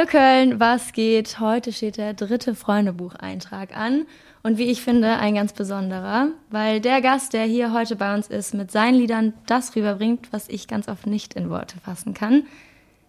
Hallo Köln, was geht? Heute steht der dritte Freundebucheintrag an und wie ich finde, ein ganz besonderer, weil der Gast, der hier heute bei uns ist, mit seinen Liedern das rüberbringt, was ich ganz oft nicht in Worte fassen kann,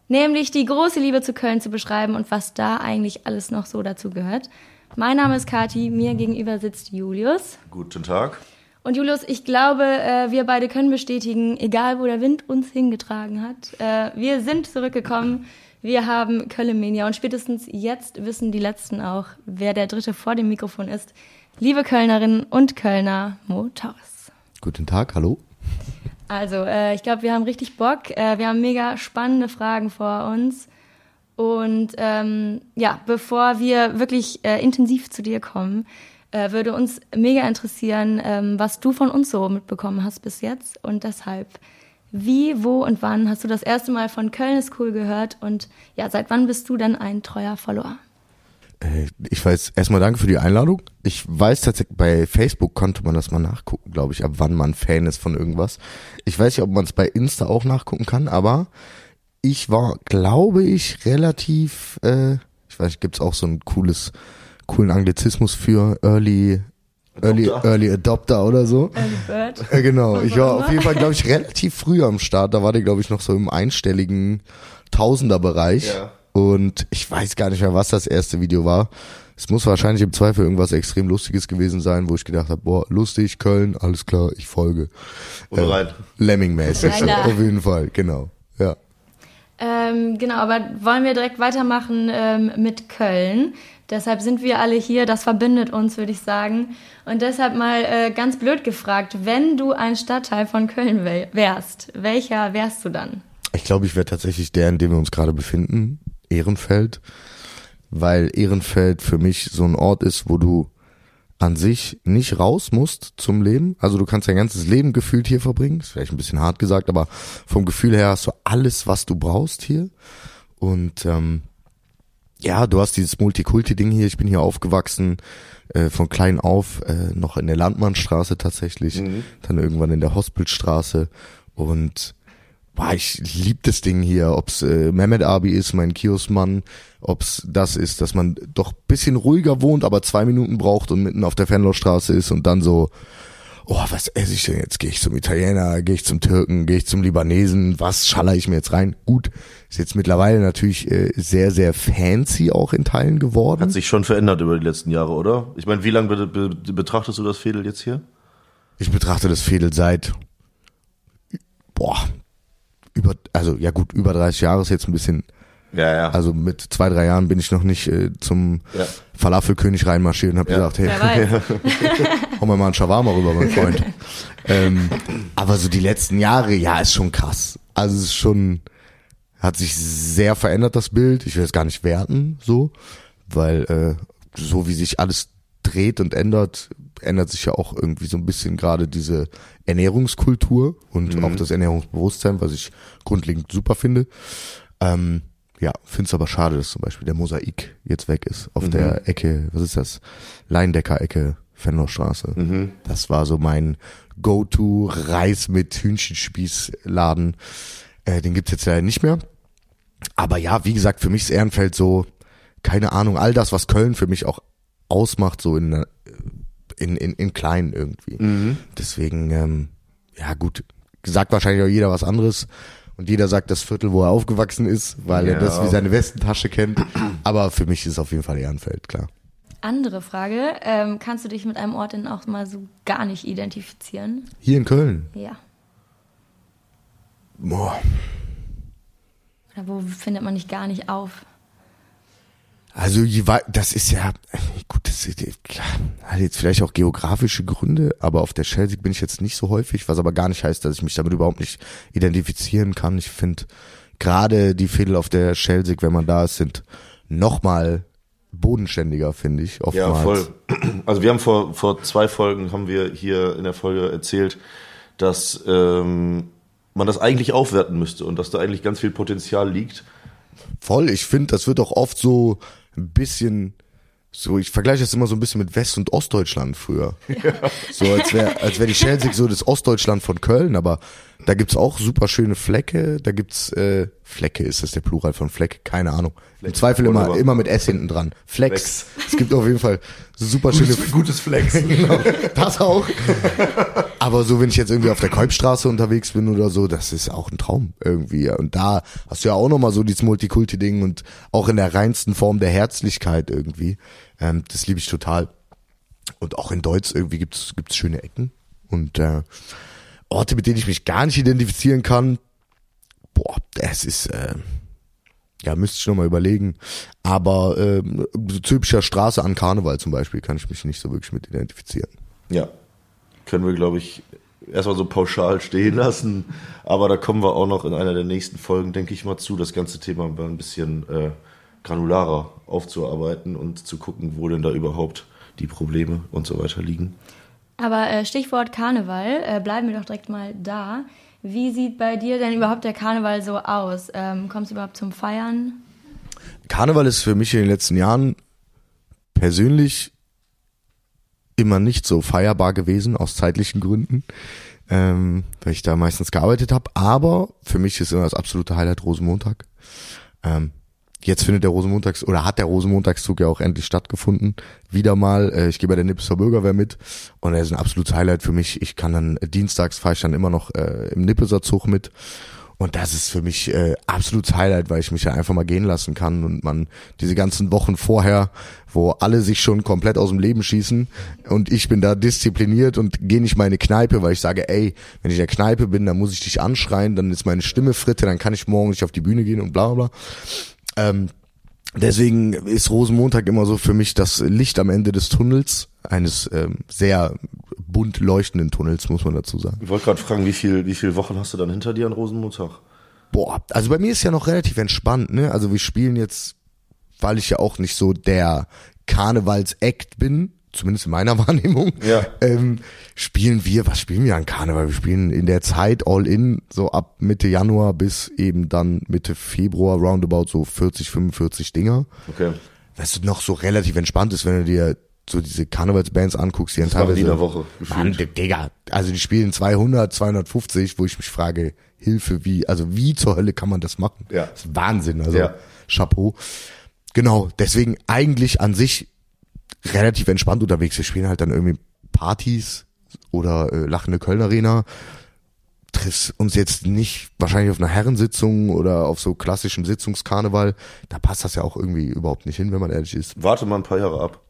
nämlich die große Liebe zu Köln zu beschreiben und was da eigentlich alles noch so dazu gehört. Mein Name ist Kati, mir gegenüber sitzt Julius. Guten Tag. Und Julius, ich glaube, äh, wir beide können bestätigen, egal wo der Wind uns hingetragen hat, äh, wir sind zurückgekommen. Wir haben Köln-Mania und spätestens jetzt wissen die Letzten auch, wer der Dritte vor dem Mikrofon ist. Liebe Kölnerinnen und Kölner, Mo Torres. Guten Tag, hallo. Also, äh, ich glaube, wir haben richtig Bock. Äh, wir haben mega spannende Fragen vor uns. Und ähm, ja, bevor wir wirklich äh, intensiv zu dir kommen, äh, würde uns mega interessieren, ähm, was du von uns so mitbekommen hast bis jetzt. Und deshalb wie, wo und wann hast du das erste Mal von Köln ist cool gehört und ja, seit wann bist du denn ein treuer Follower? Äh, ich weiß, erstmal danke für die Einladung. Ich weiß tatsächlich, bei Facebook konnte man das mal nachgucken, glaube ich, ab wann man Fan ist von irgendwas. Ich weiß nicht, ob man es bei Insta auch nachgucken kann, aber ich war, glaube ich, relativ, äh, ich weiß gibt's auch so ein cooles, coolen Anglizismus für Early Early, Early Adopter oder so. Early Bird. Äh, genau. Ich war auf jeden Fall, glaube ich, relativ früh am Start. Da war der, glaube ich, noch so im einstelligen Tausenderbereich. Ja. Und ich weiß gar nicht mehr, was das erste Video war. Es muss wahrscheinlich im Zweifel irgendwas extrem Lustiges gewesen sein, wo ich gedacht habe, boah, lustig, Köln, alles klar, ich folge. Oder rein. Äh, Lemming-mäßig. auf jeden Fall, genau. Ja. Ähm, genau, aber wollen wir direkt weitermachen ähm, mit Köln? Deshalb sind wir alle hier, das verbindet uns, würde ich sagen. Und deshalb mal äh, ganz blöd gefragt, wenn du ein Stadtteil von Köln wärst, welcher wärst du dann? Ich glaube, ich wäre tatsächlich der, in dem wir uns gerade befinden, Ehrenfeld, weil Ehrenfeld für mich so ein Ort ist, wo du an sich nicht raus musst zum Leben. Also du kannst dein ganzes Leben gefühlt hier verbringen. Ist vielleicht ein bisschen hart gesagt, aber vom Gefühl her hast du alles, was du brauchst hier. Und ähm, ja, du hast dieses Multikulti-Ding hier. Ich bin hier aufgewachsen, äh, von klein auf, äh, noch in der Landmannstraße tatsächlich, mhm. dann irgendwann in der Hospitalstraße und boah, ich lieb das Ding hier, ob's äh, Mehmet Abi ist, mein Kioskmann, ob's das ist, dass man doch bisschen ruhiger wohnt, aber zwei Minuten braucht und mitten auf der Fenlostraße ist und dann so oh, was esse ich denn jetzt? Gehe ich zum Italiener, gehe ich zum Türken, gehe ich zum Libanesen, was schaller ich mir jetzt rein? Gut, ist jetzt mittlerweile natürlich äh, sehr, sehr fancy auch in Teilen geworden. Hat sich schon verändert über die letzten Jahre, oder? Ich meine, wie lange be be betrachtest du das Fädel jetzt hier? Ich betrachte das Fädel seit, boah, über, also ja gut, über 30 Jahre ist jetzt ein bisschen ja, ja. Also mit zwei, drei Jahren bin ich noch nicht äh, zum ja. Falafelkönig reinmarschiert und habe ja. gesagt, hey, hau mal mal einen Shawarma rüber, mein Freund. ähm, aber so die letzten Jahre, ja, ist schon krass. Also es ist schon, hat sich sehr verändert, das Bild. Ich will es gar nicht werten, so, weil äh, so wie sich alles dreht und ändert, ändert sich ja auch irgendwie so ein bisschen gerade diese Ernährungskultur und mhm. auch das Ernährungsbewusstsein, was ich grundlegend super finde. Ähm, ja, finde es aber schade, dass zum Beispiel der Mosaik jetzt weg ist. Auf mhm. der Ecke, was ist das? Leindecker-Ecke, Fenlostraße. Mhm. Das war so mein Go-To-Reis mit Hühnchenspießladen. Äh, den gibt's jetzt leider nicht mehr. Aber ja, wie gesagt, für mich ist Ehrenfeld so, keine Ahnung, all das, was Köln für mich auch ausmacht, so in, in, in, in klein irgendwie. Mhm. Deswegen, ähm, ja gut, sagt wahrscheinlich auch jeder was anderes. Und jeder sagt das Viertel, wo er aufgewachsen ist, weil ja. er das wie seine Westentasche kennt. Aber für mich ist es auf jeden Fall Ehrenfeld, klar. Andere Frage, ähm, kannst du dich mit einem Ort denn auch mal so gar nicht identifizieren? Hier in Köln? Ja. Boah. Oder wo findet man dich gar nicht auf? Also das ist ja gut, das ist, klar, hat jetzt vielleicht auch geografische Gründe, aber auf der Schelsig bin ich jetzt nicht so häufig, was aber gar nicht heißt, dass ich mich damit überhaupt nicht identifizieren kann. Ich finde gerade die Fädel auf der Schelsig, wenn man da ist, sind nochmal bodenständiger, finde ich. Oftmals. Ja, voll. Also wir haben vor vor zwei Folgen haben wir hier in der Folge erzählt, dass ähm, man das eigentlich aufwerten müsste und dass da eigentlich ganz viel Potenzial liegt. Voll, ich finde, das wird auch oft so ein bisschen so, ich vergleiche das immer so ein bisschen mit West- und Ostdeutschland früher. Ja. So, als wäre als wär die Schelsig so das Ostdeutschland von Köln, aber da gibt's auch super schöne Flecke, da gibt's äh, Flecke, ist das der Plural von Fleck? Keine Ahnung. Fleck. Im Zweifel immer, immer mit S hinten dran. Flex. Flex. Es gibt auf jeden Fall super schöne. Gutes, gutes Flex. genau, das auch. Aber so, wenn ich jetzt irgendwie auf der Kolbstraße unterwegs bin oder so, das ist auch ein Traum irgendwie. Und da hast du ja auch nochmal so dieses Multikulti-Ding und auch in der reinsten Form der Herzlichkeit irgendwie. Ähm, das liebe ich total. Und auch in Deutsch irgendwie gibt's gibt's schöne Ecken. Und äh, Orte, mit denen ich mich gar nicht identifizieren kann, boah, das ist, äh, ja, müsste ich nochmal überlegen. Aber äh, typischer Straße an Karneval zum Beispiel kann ich mich nicht so wirklich mit identifizieren. Ja, können wir, glaube ich, erstmal so pauschal stehen lassen. Aber da kommen wir auch noch in einer der nächsten Folgen, denke ich mal, zu, das ganze Thema ein bisschen äh, granularer aufzuarbeiten und zu gucken, wo denn da überhaupt die Probleme und so weiter liegen. Aber äh, Stichwort Karneval, äh, bleiben wir doch direkt mal da. Wie sieht bei dir denn überhaupt der Karneval so aus? Ähm, kommst du überhaupt zum Feiern? Karneval ist für mich in den letzten Jahren persönlich immer nicht so feierbar gewesen, aus zeitlichen Gründen, ähm, weil ich da meistens gearbeitet habe. Aber für mich ist immer das absolute Highlight Rosenmontag. Ähm, Jetzt findet der Rosenmontags oder hat der Rosenmontagszug ja auch endlich stattgefunden. Wieder mal. Äh, ich gehe bei der Nippeser Bürgerwehr mit und er ist ein absolutes Highlight für mich. Ich kann dann dienstags fahre ich dann immer noch äh, im Nippeser Zug mit. Und das ist für mich äh, absolutes Highlight, weil ich mich ja einfach mal gehen lassen kann und man diese ganzen Wochen vorher, wo alle sich schon komplett aus dem Leben schießen und ich bin da diszipliniert und gehe nicht mal in eine Kneipe, weil ich sage, ey, wenn ich in der Kneipe bin, dann muss ich dich anschreien, dann ist meine Stimme fritte, dann kann ich morgen nicht auf die Bühne gehen und bla bla. Ähm, deswegen ist Rosenmontag immer so für mich das Licht am Ende des Tunnels, eines ähm, sehr bunt leuchtenden Tunnels, muss man dazu sagen. Ich wollte gerade fragen, wie viel, wie viele Wochen hast du dann hinter dir an Rosenmontag? Boah, also bei mir ist ja noch relativ entspannt, ne? Also wir spielen jetzt, weil ich ja auch nicht so der Karnevals-Act bin, zumindest in meiner Wahrnehmung, ja. ähm, spielen wir, was spielen wir an Karneval? Wir spielen in der Zeit all in, so ab Mitte Januar bis eben dann Mitte Februar roundabout so 40, 45 Dinger. Okay. Was noch so relativ entspannt ist, wenn du dir so diese Karnevalsbands anguckst, die dann teilweise... In der Woche. Mann, Digga, also die spielen 200, 250, wo ich mich frage, Hilfe, wie, also wie zur Hölle kann man das machen? Ja. Das ist Wahnsinn, also ja. Chapeau. Genau, deswegen eigentlich an sich relativ entspannt unterwegs. Wir spielen halt dann irgendwie Partys oder äh, lachende Köln Arena. Triffst uns jetzt nicht wahrscheinlich auf einer Herrensitzung oder auf so klassischem Sitzungskarneval. Da passt das ja auch irgendwie überhaupt nicht hin, wenn man ehrlich ist. Warte mal ein paar Jahre ab.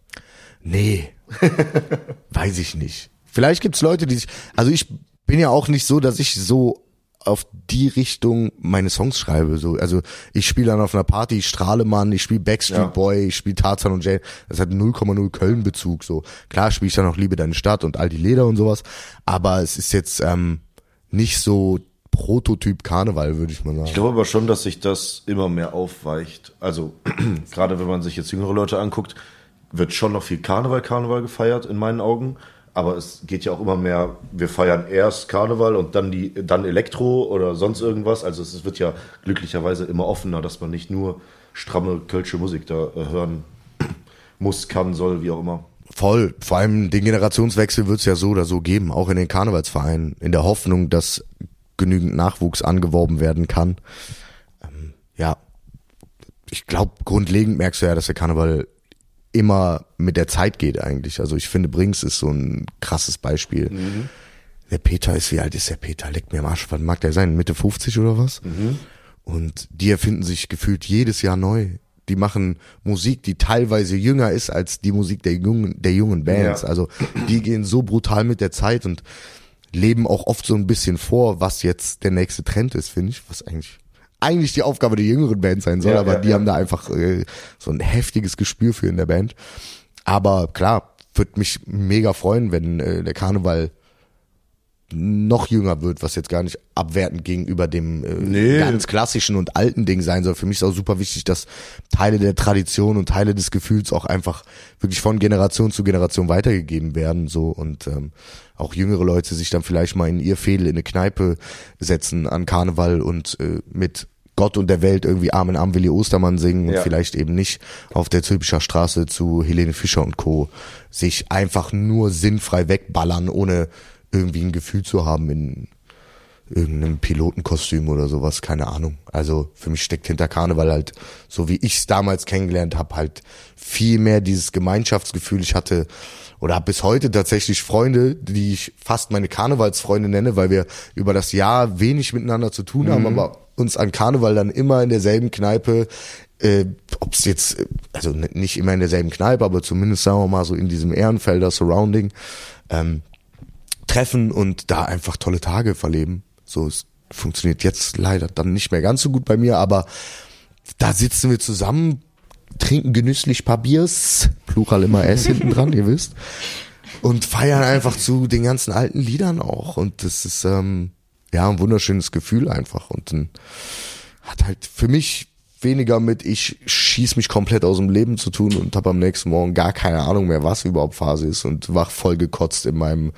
Nee. Weiß ich nicht. Vielleicht gibt's Leute, die sich. Also ich bin ja auch nicht so, dass ich so auf die Richtung meine Songs schreibe. So, also ich spiele dann auf einer Party, ich Strahlemann, ich spiele Backstreet ja. Boy, ich spiele Tarzan und Jane. Das hat 0,0 Köln-Bezug. So klar spiele ich dann auch Liebe deine Stadt und all die Leder und sowas. Aber es ist jetzt ähm, nicht so Prototyp Karneval, würde ich mal sagen. Ich glaube aber schon, dass sich das immer mehr aufweicht. Also gerade wenn man sich jetzt jüngere Leute anguckt, wird schon noch viel Karneval, Karneval gefeiert in meinen Augen aber es geht ja auch immer mehr, wir feiern erst Karneval und dann die, dann Elektro oder sonst irgendwas. Also es wird ja glücklicherweise immer offener, dass man nicht nur stramme kölsche Musik da äh, hören muss, kann, soll, wie auch immer. Voll. Vor allem den Generationswechsel wird es ja so oder so geben, auch in den Karnevalsvereinen, in der Hoffnung, dass genügend Nachwuchs angeworben werden kann. Ähm, ja, ich glaube, grundlegend merkst du ja, dass der Karneval immer mit der Zeit geht eigentlich. Also ich finde, Brings ist so ein krasses Beispiel. Mhm. Der Peter ist, wie alt ist der Peter? Leckt mir am Arsch. Was mag der sein? Mitte 50 oder was? Mhm. Und die erfinden sich gefühlt jedes Jahr neu. Die machen Musik, die teilweise jünger ist als die Musik der jungen, der jungen Bands. Ja. Also die gehen so brutal mit der Zeit und leben auch oft so ein bisschen vor, was jetzt der nächste Trend ist, finde ich, was eigentlich eigentlich die Aufgabe der jüngeren Band sein soll, ja, aber ja, die ja. haben da einfach äh, so ein heftiges Gespür für in der Band. Aber klar, würde mich mega freuen, wenn äh, der Karneval noch jünger wird, was jetzt gar nicht abwertend gegenüber dem äh, nee. ganz klassischen und alten Ding sein soll. Für mich ist auch super wichtig, dass Teile der Tradition und Teile des Gefühls auch einfach wirklich von Generation zu Generation weitergegeben werden. So und ähm, auch jüngere Leute sich dann vielleicht mal in ihr Fädel in eine Kneipe setzen an Karneval und äh, mit Gott und der Welt irgendwie Arm in Arm Willi Ostermann singen und vielleicht eben nicht auf der Zülpicher Straße zu Helene Fischer und Co. sich einfach nur sinnfrei wegballern, ohne irgendwie ein Gefühl zu haben in irgendeinem Pilotenkostüm oder sowas, keine Ahnung. Also für mich steckt hinter Karneval halt, so wie ich es damals kennengelernt habe, halt viel mehr dieses Gemeinschaftsgefühl. Ich hatte oder habe bis heute tatsächlich Freunde, die ich fast meine Karnevalsfreunde nenne, weil wir über das Jahr wenig miteinander zu tun haben, mhm. aber uns an Karneval dann immer in derselben Kneipe, äh, ob es jetzt, also nicht immer in derselben Kneipe, aber zumindest sagen wir mal so in diesem Ehrenfelder Surrounding, ähm, treffen und da einfach tolle Tage verleben. So, es funktioniert jetzt leider dann nicht mehr ganz so gut bei mir, aber da sitzen wir zusammen, trinken genüsslich paar Biers, Plural immer S hinten dran, ihr wisst, und feiern einfach zu den ganzen alten Liedern auch. Und das ist ähm, ja ein wunderschönes Gefühl einfach. Und dann hat halt für mich weniger mit, ich schieß mich komplett aus dem Leben zu tun und habe am nächsten Morgen gar keine Ahnung mehr, was überhaupt Phase ist und wach voll gekotzt in meinem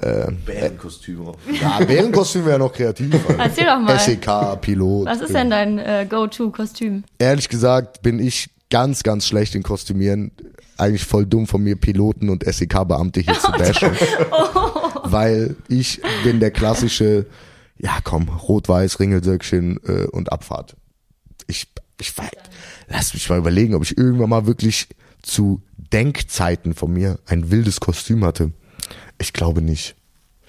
äh, Bärenkostüm. Ja, Bärenkostüm wäre noch kreativ. Erzähl doch mal. SEK, Pilot. Was ist denn dein äh, Go-To-Kostüm? Ehrlich gesagt bin ich ganz, ganz schlecht in Kostümieren. Eigentlich voll dumm von mir, Piloten und SEK-Beamte hier zu bashen. oh. Weil ich bin der klassische, ja komm, rot-weiß, Ringelsöckchen äh, und Abfahrt ich, ich lass mich mal überlegen, ob ich irgendwann mal wirklich zu Denkzeiten von mir ein wildes Kostüm hatte. Ich glaube nicht.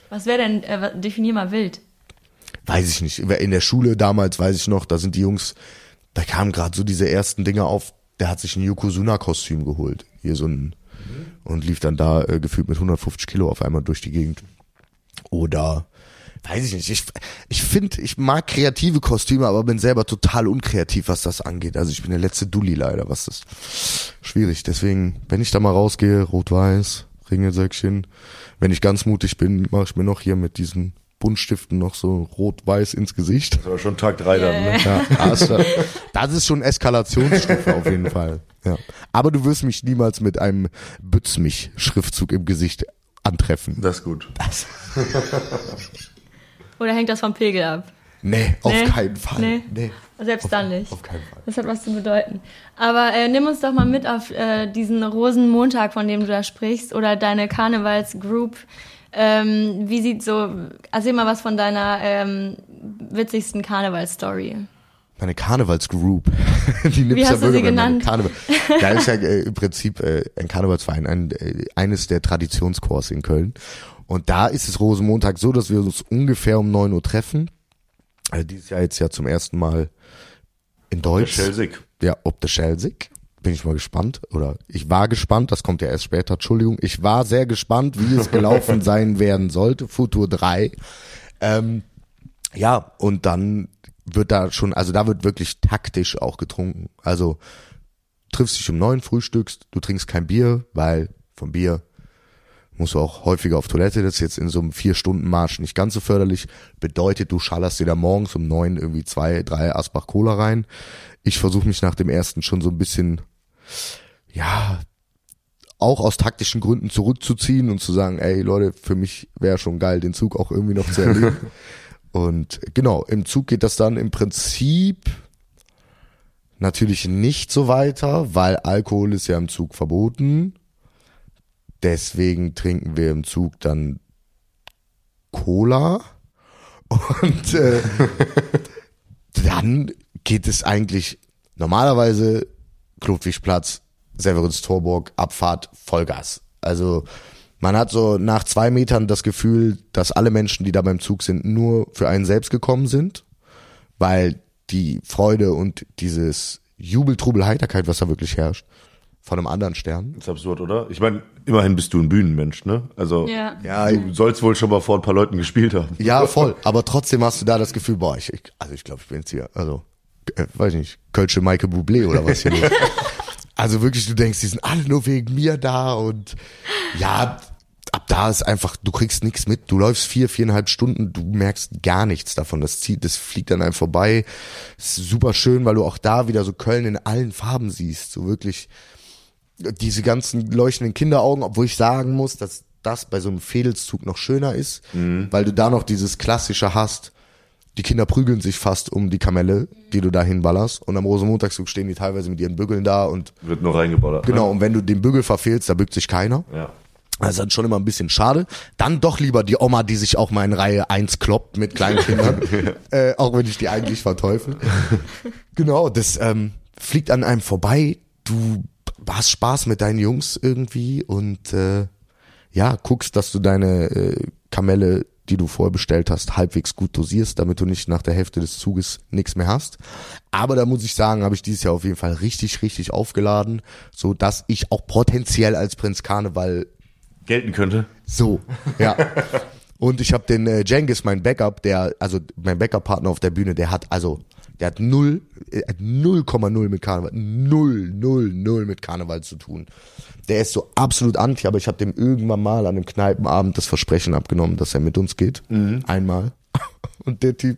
Was wäre denn, äh, definier mal wild. Weiß ich nicht. In der Schule damals weiß ich noch, da sind die Jungs, da kamen gerade so diese ersten Dinge auf, der hat sich ein Yokozuna-Kostüm geholt. Hier so ein, mhm. und lief dann da äh, gefühlt mit 150 Kilo auf einmal durch die Gegend. Oder weiß ich nicht. Ich, ich finde, ich mag kreative Kostüme, aber bin selber total unkreativ, was das angeht. Also ich bin der letzte Dulli leider, was das schwierig. Deswegen, wenn ich da mal rausgehe, rot-weiß, Ringelsäckchen. Wenn ich ganz mutig bin, mache ich mir noch hier mit diesen Buntstiften noch so rot-weiß ins Gesicht. Das war schon Tag drei yeah. dann, ne? Ja, das, das ist schon Eskalationsstufe auf jeden Fall. Ja. Aber du wirst mich niemals mit einem Bütz mich Schriftzug im Gesicht antreffen. Das ist gut. Das. Oder hängt das vom Pegel ab? Nee, auf nee? keinen Fall. Nee. nee. Selbst auf, dann nicht. Auf keinen Fall. Das hat was zu bedeuten. Aber äh, nimm uns doch mal mit auf äh, diesen Rosenmontag, von dem du da sprichst, oder deine Karnevalsgroup. Ähm, wie sieht so, erzähl mal was von deiner ähm, witzigsten Karnevalsstory. Meine Karnevalsgroup. Die Wie hast ja du sie genannt? Karneval. Da ist ja äh, im Prinzip äh, ein Karnevalsverein, ein, äh, eines der Traditionskurs in Köln. Und da ist es Rosenmontag so, dass wir uns ungefähr um neun Uhr treffen. Also dieses Jahr jetzt ja zum ersten Mal in Deutsch. Der Schelsig. Ja, ob der Schelsig. Bin ich mal gespannt. Oder ich war gespannt, das kommt ja erst später, Entschuldigung. Ich war sehr gespannt, wie es gelaufen sein werden sollte. Futur 3. Ähm, ja, und dann wird da schon, also da wird wirklich taktisch auch getrunken. Also triffst dich um neun, frühstückst, du trinkst kein Bier, weil vom Bier musst du auch häufiger auf Toilette. Das ist jetzt in so einem Vier-Stunden-Marsch nicht ganz so förderlich. Bedeutet, du schallerst dir da morgens um neun irgendwie zwei, drei Asbach Cola rein. Ich versuche mich nach dem ersten schon so ein bisschen, ja, auch aus taktischen Gründen zurückzuziehen und zu sagen, ey Leute, für mich wäre schon geil, den Zug auch irgendwie noch zu erleben. und genau, im Zug geht das dann im Prinzip natürlich nicht so weiter, weil Alkohol ist ja im Zug verboten. Deswegen trinken wir im Zug dann Cola und äh, dann geht es eigentlich normalerweise Klubfischplatz, Severins Torburg, Abfahrt, Vollgas. Also man hat so nach zwei Metern das Gefühl, dass alle Menschen, die da beim Zug sind, nur für einen selbst gekommen sind, weil die Freude und dieses Jubel, Trubel, Heiterkeit, was da wirklich herrscht, von einem anderen Stern. Das ist absurd, oder? Ich meine, immerhin bist du ein Bühnenmensch, ne? Also ja. ja, du sollst wohl schon mal vor ein paar Leuten gespielt haben. Ja, voll. Aber trotzdem hast du da das Gefühl, boah, ich, also ich glaube, ich bin jetzt hier, also, äh, weiß ich nicht, Kölsche Michael Bublé oder was hier los. Also wirklich, du denkst, die sind alle nur wegen mir da und ja, ab da ist einfach, du kriegst nichts mit. Du läufst vier, viereinhalb Stunden, du merkst gar nichts davon. Das zieht, das fliegt an einem vorbei. Ist super schön, weil du auch da wieder so Köln in allen Farben siehst. So wirklich, diese ganzen leuchtenden Kinderaugen, obwohl ich sagen muss, dass das bei so einem Fädelszug noch schöner ist, mhm. weil du da noch dieses klassische hast. die Kinder prügeln sich fast um die Kamelle, die du da hinballerst. Und am Rosenmontagszug stehen die teilweise mit ihren Bügeln da und. Wird nur reingeballert. Genau, ne? und wenn du den Bügel verfehlst, da bückt sich keiner. Ja. Das ist dann schon immer ein bisschen schade. Dann doch lieber die Oma, die sich auch mal in Reihe 1 kloppt mit kleinen Kindern. äh, auch wenn ich die eigentlich verteufel. genau, das ähm, fliegt an einem vorbei. Du hast Spaß mit deinen Jungs irgendwie und äh, ja, guckst, dass du deine äh, Kamelle, die du vorher bestellt hast, halbwegs gut dosierst, damit du nicht nach der Hälfte des Zuges nichts mehr hast. Aber da muss ich sagen, habe ich dieses Jahr auf jeden Fall richtig, richtig aufgeladen, so dass ich auch potenziell als Prinz Karneval gelten könnte. So, ja. Und ich habe den äh, Jengis, mein Backup, der, also mein Backup-Partner auf der Bühne, der hat also, der hat null, äh, 0,0 mit Karneval, null, null, null mit Karneval zu tun. Der ist so absolut anti, aber ich habe dem irgendwann mal an einem Kneipenabend das Versprechen abgenommen, dass er mit uns geht. Mhm. Einmal. Und der Typ,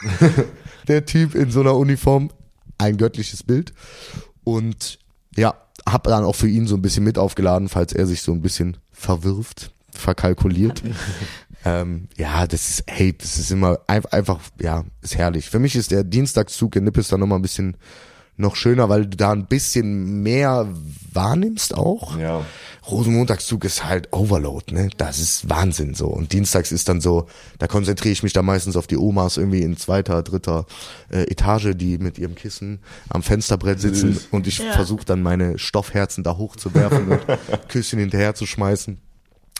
der Typ in so einer Uniform, ein göttliches Bild. Und ja, hab dann auch für ihn so ein bisschen mit aufgeladen, falls er sich so ein bisschen verwirft, verkalkuliert. ähm, ja, das ist, hey, das ist immer einfach, ja, ist herrlich. Für mich ist der Dienstagszug in Nippes dann nochmal ein bisschen noch schöner, weil du da ein bisschen mehr wahrnimmst auch. Ja. Rosenmontagszug ist halt Overload, ne? Das ist Wahnsinn so. Und dienstags ist dann so, da konzentriere ich mich dann meistens auf die Omas irgendwie in zweiter, dritter äh, Etage, die mit ihrem Kissen am Fensterbrett sitzen Süß. und ich ja. versuche dann meine Stoffherzen da hochzuwerfen und Küsschen hinterher zu schmeißen.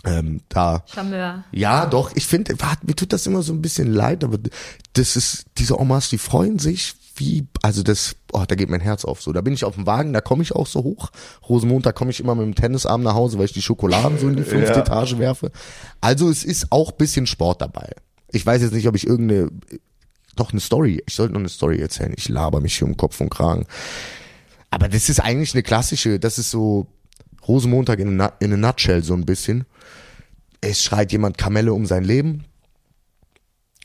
Ähm, da. Charmeur. Ja, doch. Ich finde, mir tut das immer so ein bisschen leid, aber das ist, diese Omas, die freuen sich wie, also das, oh, da geht mein Herz auf so. Da bin ich auf dem Wagen, da komme ich auch so hoch. Rosenmontag komme ich immer mit dem Tennisarm nach Hause, weil ich die Schokoladen so in die fünfte ja. Etage werfe. Also es ist auch bisschen Sport dabei. Ich weiß jetzt nicht, ob ich irgendeine, doch eine Story, ich sollte noch eine Story erzählen. Ich laber mich hier um Kopf und Kragen. Aber das ist eigentlich eine klassische, das ist so Rosenmontag in a, in a nutshell so ein bisschen. Es schreit jemand Kamelle um sein Leben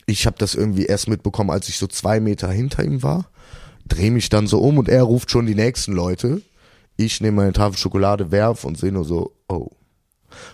ich habe das irgendwie erst mitbekommen, als ich so zwei Meter hinter ihm war. Dreh mich dann so um und er ruft schon die nächsten Leute. Ich nehme meine Tafel Schokolade, werf und sehe nur so, oh.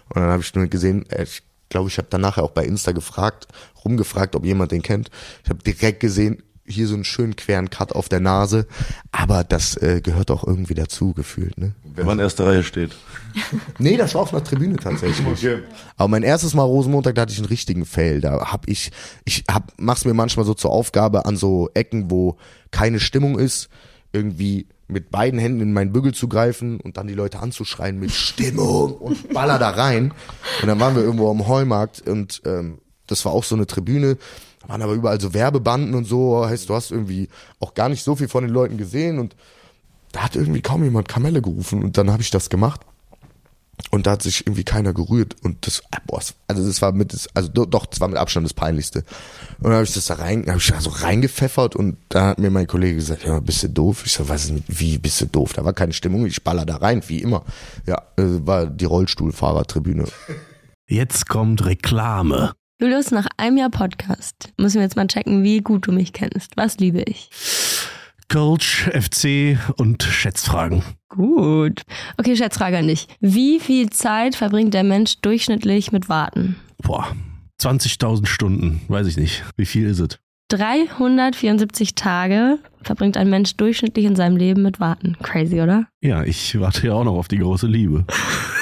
Und dann habe ich nur gesehen, äh, ich glaube, ich habe dann nachher auch bei Insta gefragt, rumgefragt, ob jemand den kennt. Ich habe direkt gesehen, hier so einen schönen queren Cut auf der Nase, aber das äh, gehört auch irgendwie dazu gefühlt. Ne? Wenn man in erster Reihe steht. nee, das war auf einer Tribüne tatsächlich. Okay. Aber mein erstes Mal Rosenmontag, da hatte ich einen richtigen Fail. Da hab ich, ich hab, mach's mir manchmal so zur Aufgabe an so Ecken, wo keine Stimmung ist, irgendwie mit beiden Händen in meinen Bügel zu greifen und dann die Leute anzuschreien mit Stimmung und baller da rein. Und dann waren wir irgendwo am Heumarkt und ähm, das war auch so eine Tribüne waren aber überall so Werbebanden und so. Heißt, du hast irgendwie auch gar nicht so viel von den Leuten gesehen und da hat irgendwie kaum jemand Kamelle gerufen und dann habe ich das gemacht. Und da hat sich irgendwie keiner gerührt. Und das, ah, boah, also das war mit, also doch, das war mit Abstand das Peinlichste. Und dann habe ich das da rein, habe ich da so reingepfeffert und da hat mir mein Kollege gesagt, ja, bist du doof? Ich so, was ist, wie bist du doof? Da war keine Stimmung, ich baller da rein, wie immer. Ja, äh, war die Rollstuhlfahrertribüne. Jetzt kommt Reklame. Julius, nach einem Jahr Podcast müssen wir jetzt mal checken, wie gut du mich kennst. Was liebe ich? Coach, FC und Schätzfragen. Gut. Okay, Schätzfrage an dich. Wie viel Zeit verbringt der Mensch durchschnittlich mit Warten? Boah, 20.000 Stunden, weiß ich nicht. Wie viel ist es? 374 Tage verbringt ein Mensch durchschnittlich in seinem Leben mit Warten. Crazy, oder? Ja, ich warte ja auch noch auf die große Liebe.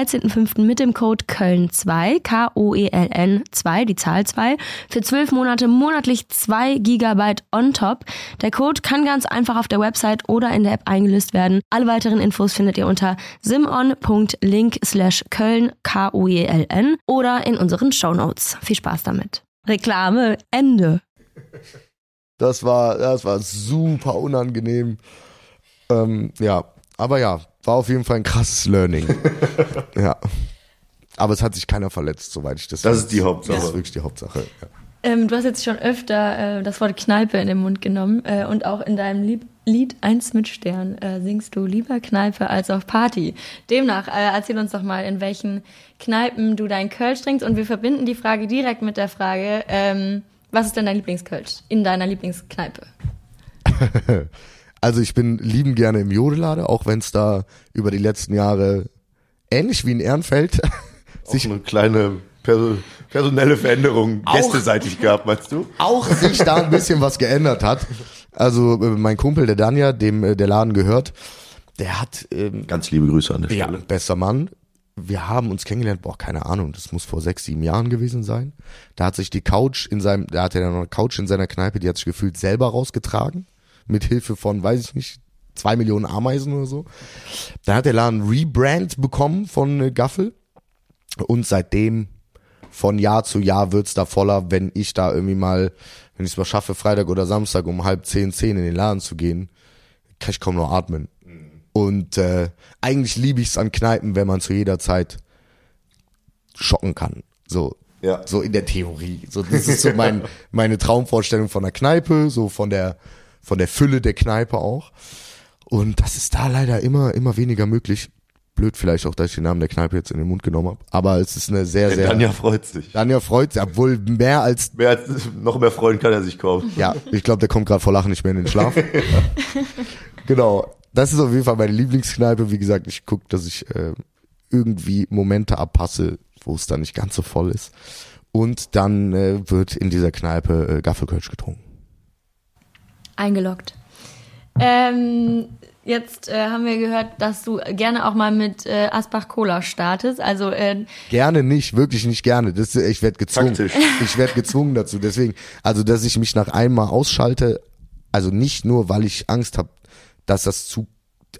13.05. mit dem Code Köln2, K-O-E-L-N 2, die Zahl 2, für 12 Monate monatlich 2 GB on top. Der Code kann ganz einfach auf der Website oder in der App eingelöst werden. Alle weiteren Infos findet ihr unter simon.link slash Köln, K-O-E-L-N oder in unseren Shownotes. Viel Spaß damit. Reklame, Ende. Das war, das war super unangenehm. Ähm, ja, aber ja, war auf jeden Fall ein krasses Learning. ja. Aber es hat sich keiner verletzt, soweit ich das Das weiß. ist die Hauptsache. Das ist wirklich die Hauptsache. Ja. Ähm, du hast jetzt schon öfter äh, das Wort Kneipe in den Mund genommen äh, und auch in deinem Lieb Lied Eins mit Stern äh, singst du lieber Kneipe als auf Party. Demnach, äh, erzähl uns doch mal, in welchen Kneipen du dein Kölsch trinkst und wir verbinden die Frage direkt mit der Frage, ähm, was ist denn dein Lieblingskölsch in deiner Lieblingskneipe? also ich bin lieben gerne im Jodelade, auch wenn es da über die letzten Jahre ähnlich wie in Ehrenfeld sich eine kleine personelle Veränderung gästeseitig gehabt, meinst du? Auch sich da ein bisschen was geändert hat. Also äh, mein Kumpel, der Danja, dem äh, der Laden gehört, der hat ähm, ganz liebe Grüße an der Stelle. Ja, bester Mann. Wir haben uns kennengelernt, boah, keine Ahnung, das muss vor sechs, sieben Jahren gewesen sein. Da hat sich die Couch in seinem, da hatte er noch eine Couch in seiner Kneipe, die hat sich gefühlt selber rausgetragen. Mit Hilfe von, weiß ich nicht, zwei Millionen Ameisen oder so. Da hat der Laden Rebrand bekommen von äh, Gaffel. Und seitdem von Jahr zu Jahr wird's da voller, wenn ich da irgendwie mal, wenn ich es mal schaffe, Freitag oder Samstag um halb zehn, zehn in den Laden zu gehen, kann ich kaum noch atmen. Und äh, eigentlich liebe ich es an Kneipen, wenn man zu jeder Zeit schocken kann. So, ja. so in der Theorie. So, das ist so mein, meine Traumvorstellung von der Kneipe, so von der, von der Fülle der Kneipe auch. Und das ist da leider immer, immer weniger möglich blöd vielleicht auch, dass ich den Namen der Kneipe jetzt in den Mund genommen habe. Aber es ist eine sehr, sehr. Danja freut sich. Danja freut sich, obwohl mehr als. Mehr als noch mehr freuen kann er sich kaum. Ja, ich glaube, der kommt gerade vor Lachen nicht mehr in den Schlaf. genau. Das ist auf jeden Fall meine Lieblingskneipe. Wie gesagt, ich gucke, dass ich äh, irgendwie Momente abpasse, wo es dann nicht ganz so voll ist. Und dann äh, wird in dieser Kneipe äh, Gaffelkölsch getrunken. Eingeloggt. Ähm, Jetzt äh, haben wir gehört, dass du gerne auch mal mit äh, Asbach Cola startest. Also äh, gerne nicht, wirklich nicht gerne. Das, ich werde gezwungen. Taktisch. Ich werde gezwungen dazu. Deswegen, also dass ich mich nach einmal ausschalte, also nicht nur, weil ich Angst habe, dass das zu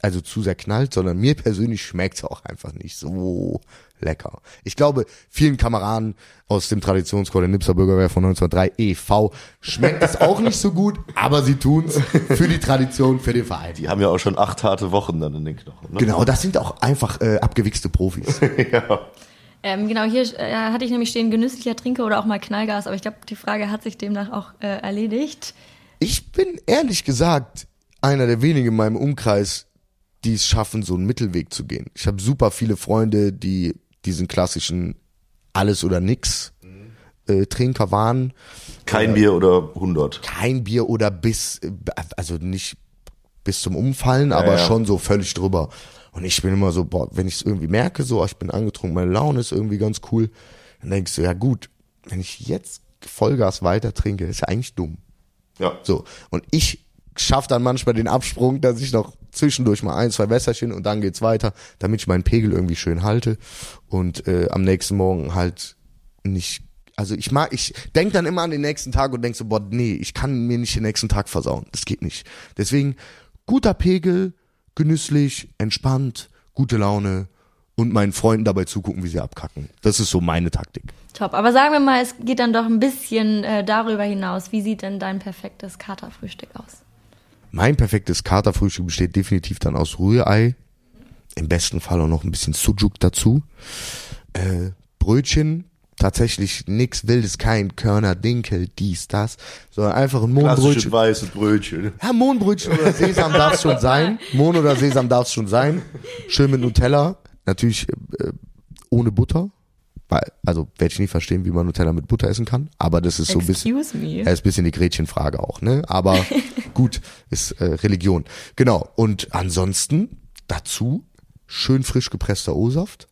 also zu sehr knallt, sondern mir persönlich schmeckt's auch einfach nicht so lecker. Ich glaube, vielen Kameraden aus dem Traditionschor der Nipser Bürgerwehr von 1903 e.V. schmeckt es auch nicht so gut, aber sie tun's für die Tradition, für den Verein. Die haben ja auch schon acht harte Wochen dann in den Knochen. Ne? Genau, das sind auch einfach äh, abgewichste Profis. ja. Ähm, genau, hier äh, hatte ich nämlich stehen, genüsslicher Trinker oder auch mal Knallgas, aber ich glaube, die Frage hat sich demnach auch äh, erledigt. Ich bin ehrlich gesagt einer der wenigen in meinem Umkreis, die es schaffen, so einen Mittelweg zu gehen. Ich habe super viele Freunde, die diesen klassischen alles oder nix äh, Trinker waren. Kein äh, Bier oder 100. Kein Bier oder bis, also nicht bis zum Umfallen, ja, aber ja. schon so völlig drüber. Und ich bin immer so, boah, wenn ich es irgendwie merke, so, ich bin angetrunken, meine Laune ist irgendwie ganz cool, dann denkst du, ja gut, wenn ich jetzt Vollgas weiter trinke, ist ja eigentlich dumm. Ja. So. Und ich schaffe dann manchmal den Absprung, dass ich noch zwischendurch mal ein, zwei Wässerchen und dann geht's weiter, damit ich meinen Pegel irgendwie schön halte und äh, am nächsten Morgen halt nicht also ich mag, ich denk dann immer an den nächsten Tag und denk so, boah, nee, ich kann mir nicht den nächsten Tag versauen. Das geht nicht. Deswegen guter Pegel, genüsslich, entspannt, gute Laune und meinen Freunden dabei zugucken, wie sie abkacken. Das ist so meine Taktik. Top. Aber sagen wir mal, es geht dann doch ein bisschen äh, darüber hinaus. Wie sieht denn dein perfektes Katerfrühstück aus? Mein perfektes Katerfrühstück besteht definitiv dann aus Rührei. Im besten Fall auch noch ein bisschen Sujuk dazu. Äh, Brötchen, tatsächlich nix Wildes, kein Körner, Dinkel, dies, das, sondern einfach ein Mohnbrötchen. weißes Brötchen. Ja, Mohnbrötchen oder Sesam darf es schon sein. Mohn oder Sesam darf es schon sein. Schön mit Nutella. Natürlich äh, ohne Butter. Weil, also werde ich nie verstehen, wie man Nutella mit Butter essen kann. Aber das ist so ein bisschen, me. Ist ein bisschen die Gretchenfrage auch, ne? Aber gut, ist äh, Religion. Genau. Und ansonsten dazu schön frisch gepresster O-Saft.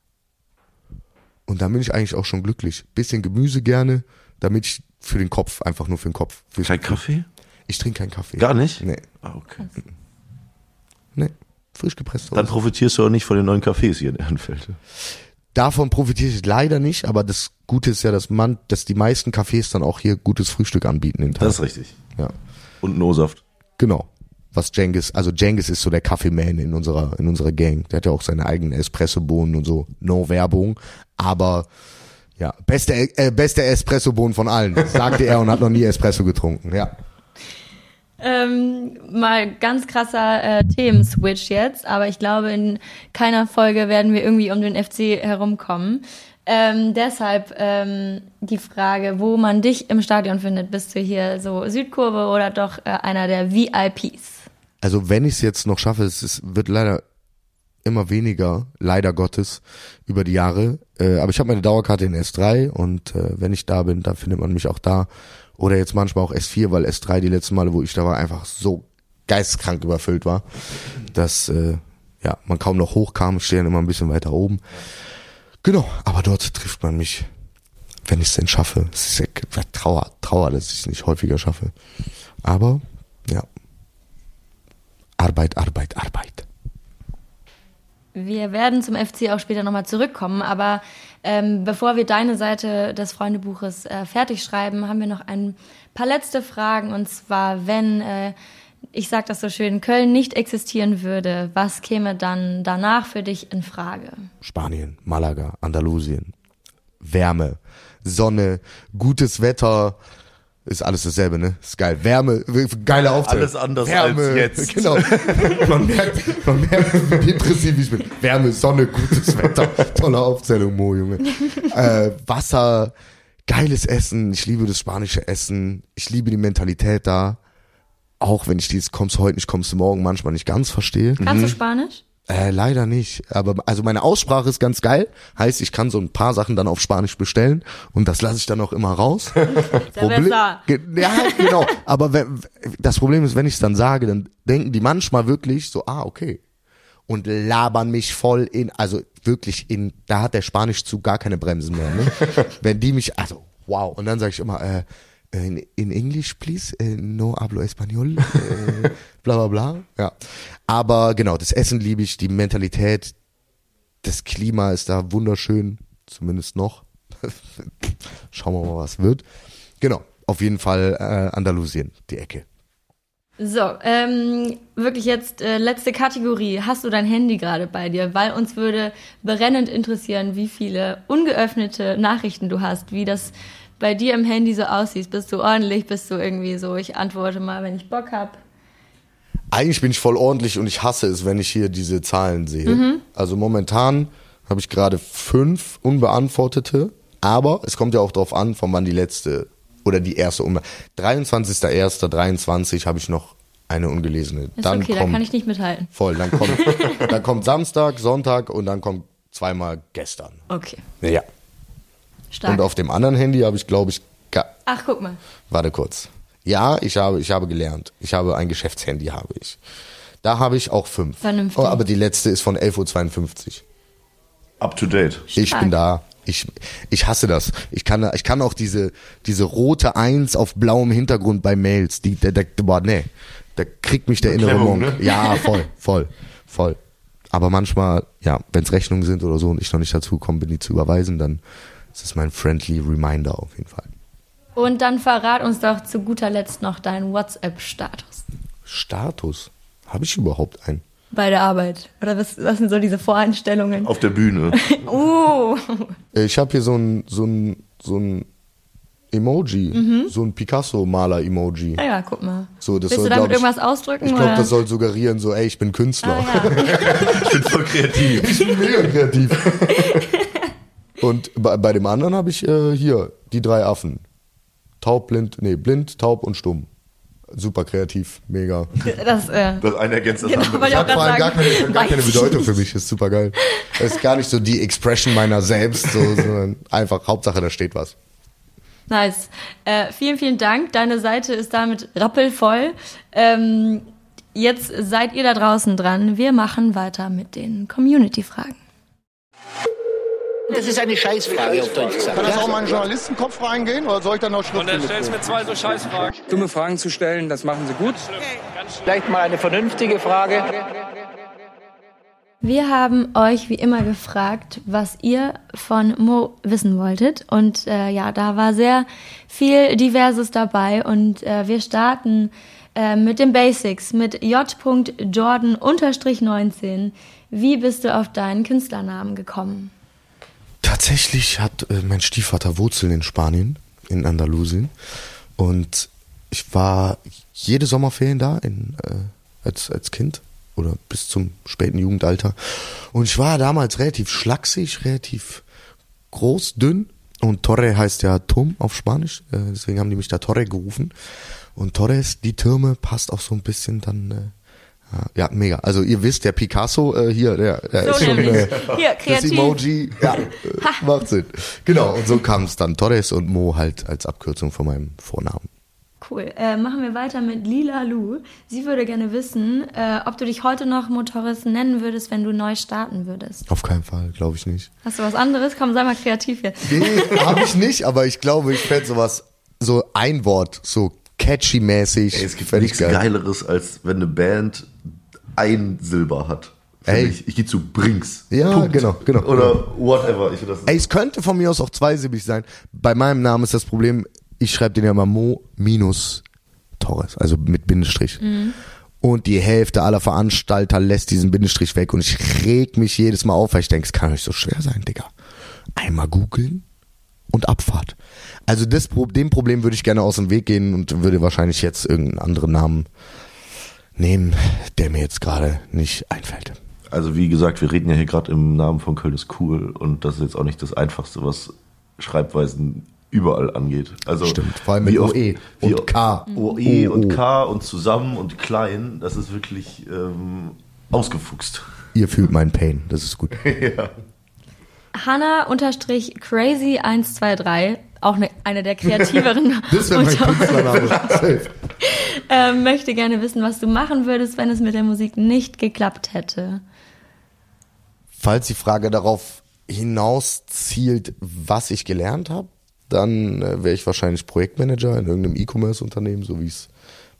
Und dann bin ich eigentlich auch schon glücklich. Bisschen Gemüse gerne, damit ich für den Kopf, einfach nur für den Kopf. Kein Kaffee? Ich trinke keinen Kaffee. Gar nicht? Nee. Ah, okay. Nee. Frisch gepresster Dann profitierst du auch nicht von den neuen Cafés hier in Ehrenfeld. Davon profitiere ich leider nicht, aber das Gute ist ja, dass man, dass die meisten Cafés dann auch hier gutes Frühstück anbieten. Den Tag. Das ist richtig. Ja. Und No-Saft. Genau. Was Jengis, also Jengis ist so der Kaffeeman in unserer, in unserer Gang. Der hat ja auch seine eigenen Espresso-Bohnen und so. No Werbung. Aber, ja, beste, äh, beste Espresso-Bohnen von allen, sagte er und hat noch nie Espresso getrunken, ja. Ähm, mal ganz krasser äh, Themenswitch jetzt, aber ich glaube, in keiner Folge werden wir irgendwie um den FC herumkommen. Ähm, deshalb ähm, die Frage, wo man dich im Stadion findet. Bist du hier so Südkurve oder doch äh, einer der VIPs? Also wenn ich es jetzt noch schaffe, es ist, wird leider immer weniger, leider Gottes, über die Jahre. Äh, aber ich habe meine Dauerkarte in S3 und äh, wenn ich da bin, da findet man mich auch da. Oder jetzt manchmal auch S4, weil S3 die letzten Male, wo ich da war, einfach so geistkrank überfüllt war, dass äh, ja man kaum noch hochkam, stehen immer ein bisschen weiter oben. Genau, aber dort trifft man mich, wenn ich es denn schaffe. Es ist ja Trauer, Trauer, dass ich es nicht häufiger schaffe. Aber ja, Arbeit, Arbeit, Arbeit. Wir werden zum FC auch später nochmal zurückkommen, aber ähm, bevor wir deine Seite des Freundebuches äh, fertig schreiben, haben wir noch ein paar letzte Fragen. Und zwar, wenn, äh, ich sage das so schön, Köln nicht existieren würde, was käme dann danach für dich in Frage? Spanien, Malaga, Andalusien. Wärme, Sonne, gutes Wetter, ist alles dasselbe, ne? Ist geil. Wärme, geile Aufzählung. Alles anders Wärme, als jetzt. Genau. Man merkt, man merkt, wie depressiv ich bin. Wärme, Sonne, gutes Wetter. Tolle Aufzählung, Mo, Junge. Äh, Wasser, geiles Essen. Ich liebe das spanische Essen. Ich liebe die Mentalität da. Auch wenn ich dieses kommst heute nicht, kommst du morgen manchmal nicht ganz verstehe. Kannst mhm. du Spanisch? Äh, leider nicht. Aber also meine Aussprache ist ganz geil. Heißt, ich kann so ein paar Sachen dann auf Spanisch bestellen und das lasse ich dann auch immer raus. Problem, ja, genau. Aber wenn, das Problem ist, wenn ich es dann sage, dann denken die manchmal wirklich so, ah, okay. Und labern mich voll in, also wirklich in, da hat der Spanisch zu gar keine Bremsen mehr. Ne? wenn die mich, also wow. Und dann sage ich immer, äh, in, in English, please, uh, no hablo español, uh, bla bla bla. Ja. Aber genau, das Essen liebe ich, die Mentalität, das Klima ist da wunderschön, zumindest noch. Schauen wir mal, was wird. Genau, auf jeden Fall äh, Andalusien, die Ecke. So, ähm, wirklich jetzt äh, letzte Kategorie. Hast du dein Handy gerade bei dir? Weil uns würde brennend interessieren, wie viele ungeöffnete Nachrichten du hast, wie das bei dir im Handy so aussiehst. Bist du ordentlich? Bist du irgendwie so, ich antworte mal, wenn ich Bock hab? Eigentlich bin ich voll ordentlich und ich hasse es, wenn ich hier diese Zahlen sehe. Mhm. Also momentan habe ich gerade fünf unbeantwortete, aber es kommt ja auch darauf an, von wann die letzte oder die erste um 23.01.23 habe ich noch eine ungelesene. Ist dann okay, kommt, da kann ich nicht mithalten. Voll, dann kommt, dann kommt Samstag, Sonntag und dann kommt zweimal gestern. Okay. Ja. Stark. Und auf dem anderen Handy habe ich, glaube ich, Ach, guck mal. Warte kurz. Ja, ich habe, ich habe gelernt. Ich habe ein Geschäftshandy, habe ich. Da habe ich auch fünf. Vernünftig. Oh, aber die letzte ist von 11.52 Uhr. Up to date. Ich bin da. Ich, ich hasse das. Ich kann, ich kann auch diese, diese rote Eins auf blauem Hintergrund bei Mails, die, der, der, boah, nee, da kriegt mich der innere Monk. Ne? Ja, voll, voll, voll. Aber manchmal, ja, wenn es Rechnungen sind oder so und ich noch nicht dazu komme, bin die zu überweisen, dann das ist mein friendly Reminder auf jeden Fall. Und dann verrat uns doch zu guter Letzt noch deinen WhatsApp-Status. Status? Habe ich überhaupt einen? Bei der Arbeit. Oder was, was sind so diese Voreinstellungen? Auf der Bühne. uh. Ich habe hier so ein, so ein, so ein Emoji, mhm. so ein Picasso-Maler-Emoji. Ja, ja, guck mal. So, das Willst soll, du damit irgendwas ausdrücken? Ich glaube, das soll suggerieren, so, ey, ich bin Künstler. Ah, ja. ich bin voll kreativ. Ich bin mega kreativ. Und bei, bei dem anderen habe ich äh, hier die drei Affen. Taub, blind, nee, blind, taub und stumm. Super kreativ, mega. Das, äh, das eine ergänzt das genau, andere. Das hat vor allem gar keine, gar keine Bedeutung für mich, ist super geil. Das ist gar nicht so die Expression meiner selbst, so, sondern einfach Hauptsache, da steht was. Nice. Äh, vielen, vielen Dank. Deine Seite ist damit rappelvoll. Ähm, jetzt seid ihr da draußen dran. Wir machen weiter mit den Community-Fragen. Das ist eine Scheißfrage, auf Deutsch gesagt. Kann das auch mal in den Journalistenkopf reingehen oder soll ich dann noch schriftlich Und dann stellst du mir zwei so Scheißfragen. Dumme Fragen zu stellen, das machen Sie gut. Vielleicht mal eine vernünftige Frage. Wir haben euch wie immer gefragt, was ihr von Mo wissen wolltet. Und äh, ja, da war sehr viel Diverses dabei. Und äh, wir starten äh, mit den Basics, mit j.jordan-19. Wie bist du auf deinen Künstlernamen gekommen? Tatsächlich hat äh, mein Stiefvater Wurzeln in Spanien, in Andalusien. Und ich war jede Sommerferien da in, äh, als, als Kind oder bis zum späten Jugendalter. Und ich war damals relativ schlaksig, relativ groß, dünn. Und Torre heißt ja Turm auf Spanisch, äh, deswegen haben die mich da Torre gerufen. Und Torres, die Türme, passt auch so ein bisschen dann. Ja, mega. Also ihr wisst, der Picasso äh, hier, der, der so ist schon äh, hier, kreativ. das Emoji, ja, macht Sinn. Genau, und so kam es dann Torres und Mo halt als Abkürzung von meinem Vornamen. Cool. Äh, machen wir weiter mit Lila Lu. Sie würde gerne wissen, äh, ob du dich heute noch Motorist nennen würdest, wenn du neu starten würdest. Auf keinen Fall, glaube ich nicht. Hast du was anderes? Komm, sei mal kreativ hier. Nee, habe ich nicht, aber ich glaube, ich fände sowas, so ein Wort, so catchy-mäßig. Es gibt nichts geil. Geileres, als wenn eine Band ein Silber hat. Ey. Ich, ich gehe zu Brinks. Ja, Punkt. genau, genau. Oder whatever. Ich das Ey, es könnte von mir aus auch zweisilbig sein. Bei meinem Namen ist das Problem, ich schreibe den ja immer Mo minus Torres, also mit Bindestrich. Mhm. Und die Hälfte aller Veranstalter lässt diesen Bindestrich weg und ich reg mich jedes Mal auf, weil ich denke, es kann euch so schwer sein, Digga. Einmal googeln und Abfahrt. Also das, dem Problem würde ich gerne aus dem Weg gehen und würde wahrscheinlich jetzt irgendeinen anderen Namen nehmen, der mir jetzt gerade nicht einfällt. Also wie gesagt, wir reden ja hier gerade im Namen von Köln ist cool und das ist jetzt auch nicht das Einfachste, was Schreibweisen überall angeht. Also Stimmt, vor allem mit OE und K. OE und K und zusammen und klein, das ist wirklich ähm, ausgefuchst. Ihr fühlt meinen Pain, das ist gut. ja. Hanna-crazy123, auch eine, eine der kreativeren. das wäre mein Künstlername. ähm, möchte gerne wissen, was du machen würdest, wenn es mit der Musik nicht geklappt hätte. Falls die Frage darauf hinaus zielt, was ich gelernt habe, dann äh, wäre ich wahrscheinlich Projektmanager in irgendeinem E-Commerce-Unternehmen, so wie es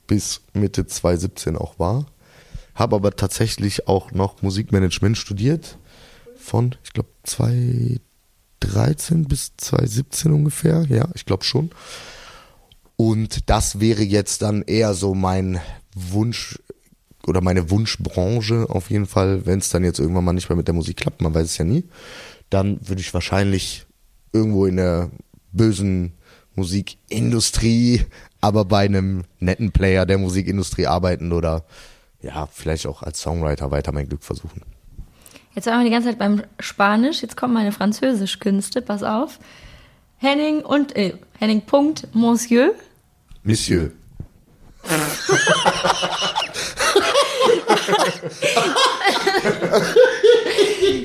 bis Mitte 2017 auch war. Habe aber tatsächlich auch noch Musikmanagement studiert von, ich glaube, 2013 bis 2017 ungefähr. Ja, ich glaube schon. Und das wäre jetzt dann eher so mein Wunsch oder meine Wunschbranche auf jeden Fall, wenn es dann jetzt irgendwann mal nicht mehr mit der Musik klappt, man weiß es ja nie, dann würde ich wahrscheinlich irgendwo in der bösen Musikindustrie, aber bei einem netten Player der Musikindustrie arbeiten oder ja, vielleicht auch als Songwriter weiter mein Glück versuchen. Jetzt waren wir die ganze Zeit beim Spanisch, jetzt kommen meine Französischkünste, pass auf. Henning und äh, Henning Punkt Monsieur. Monsieur.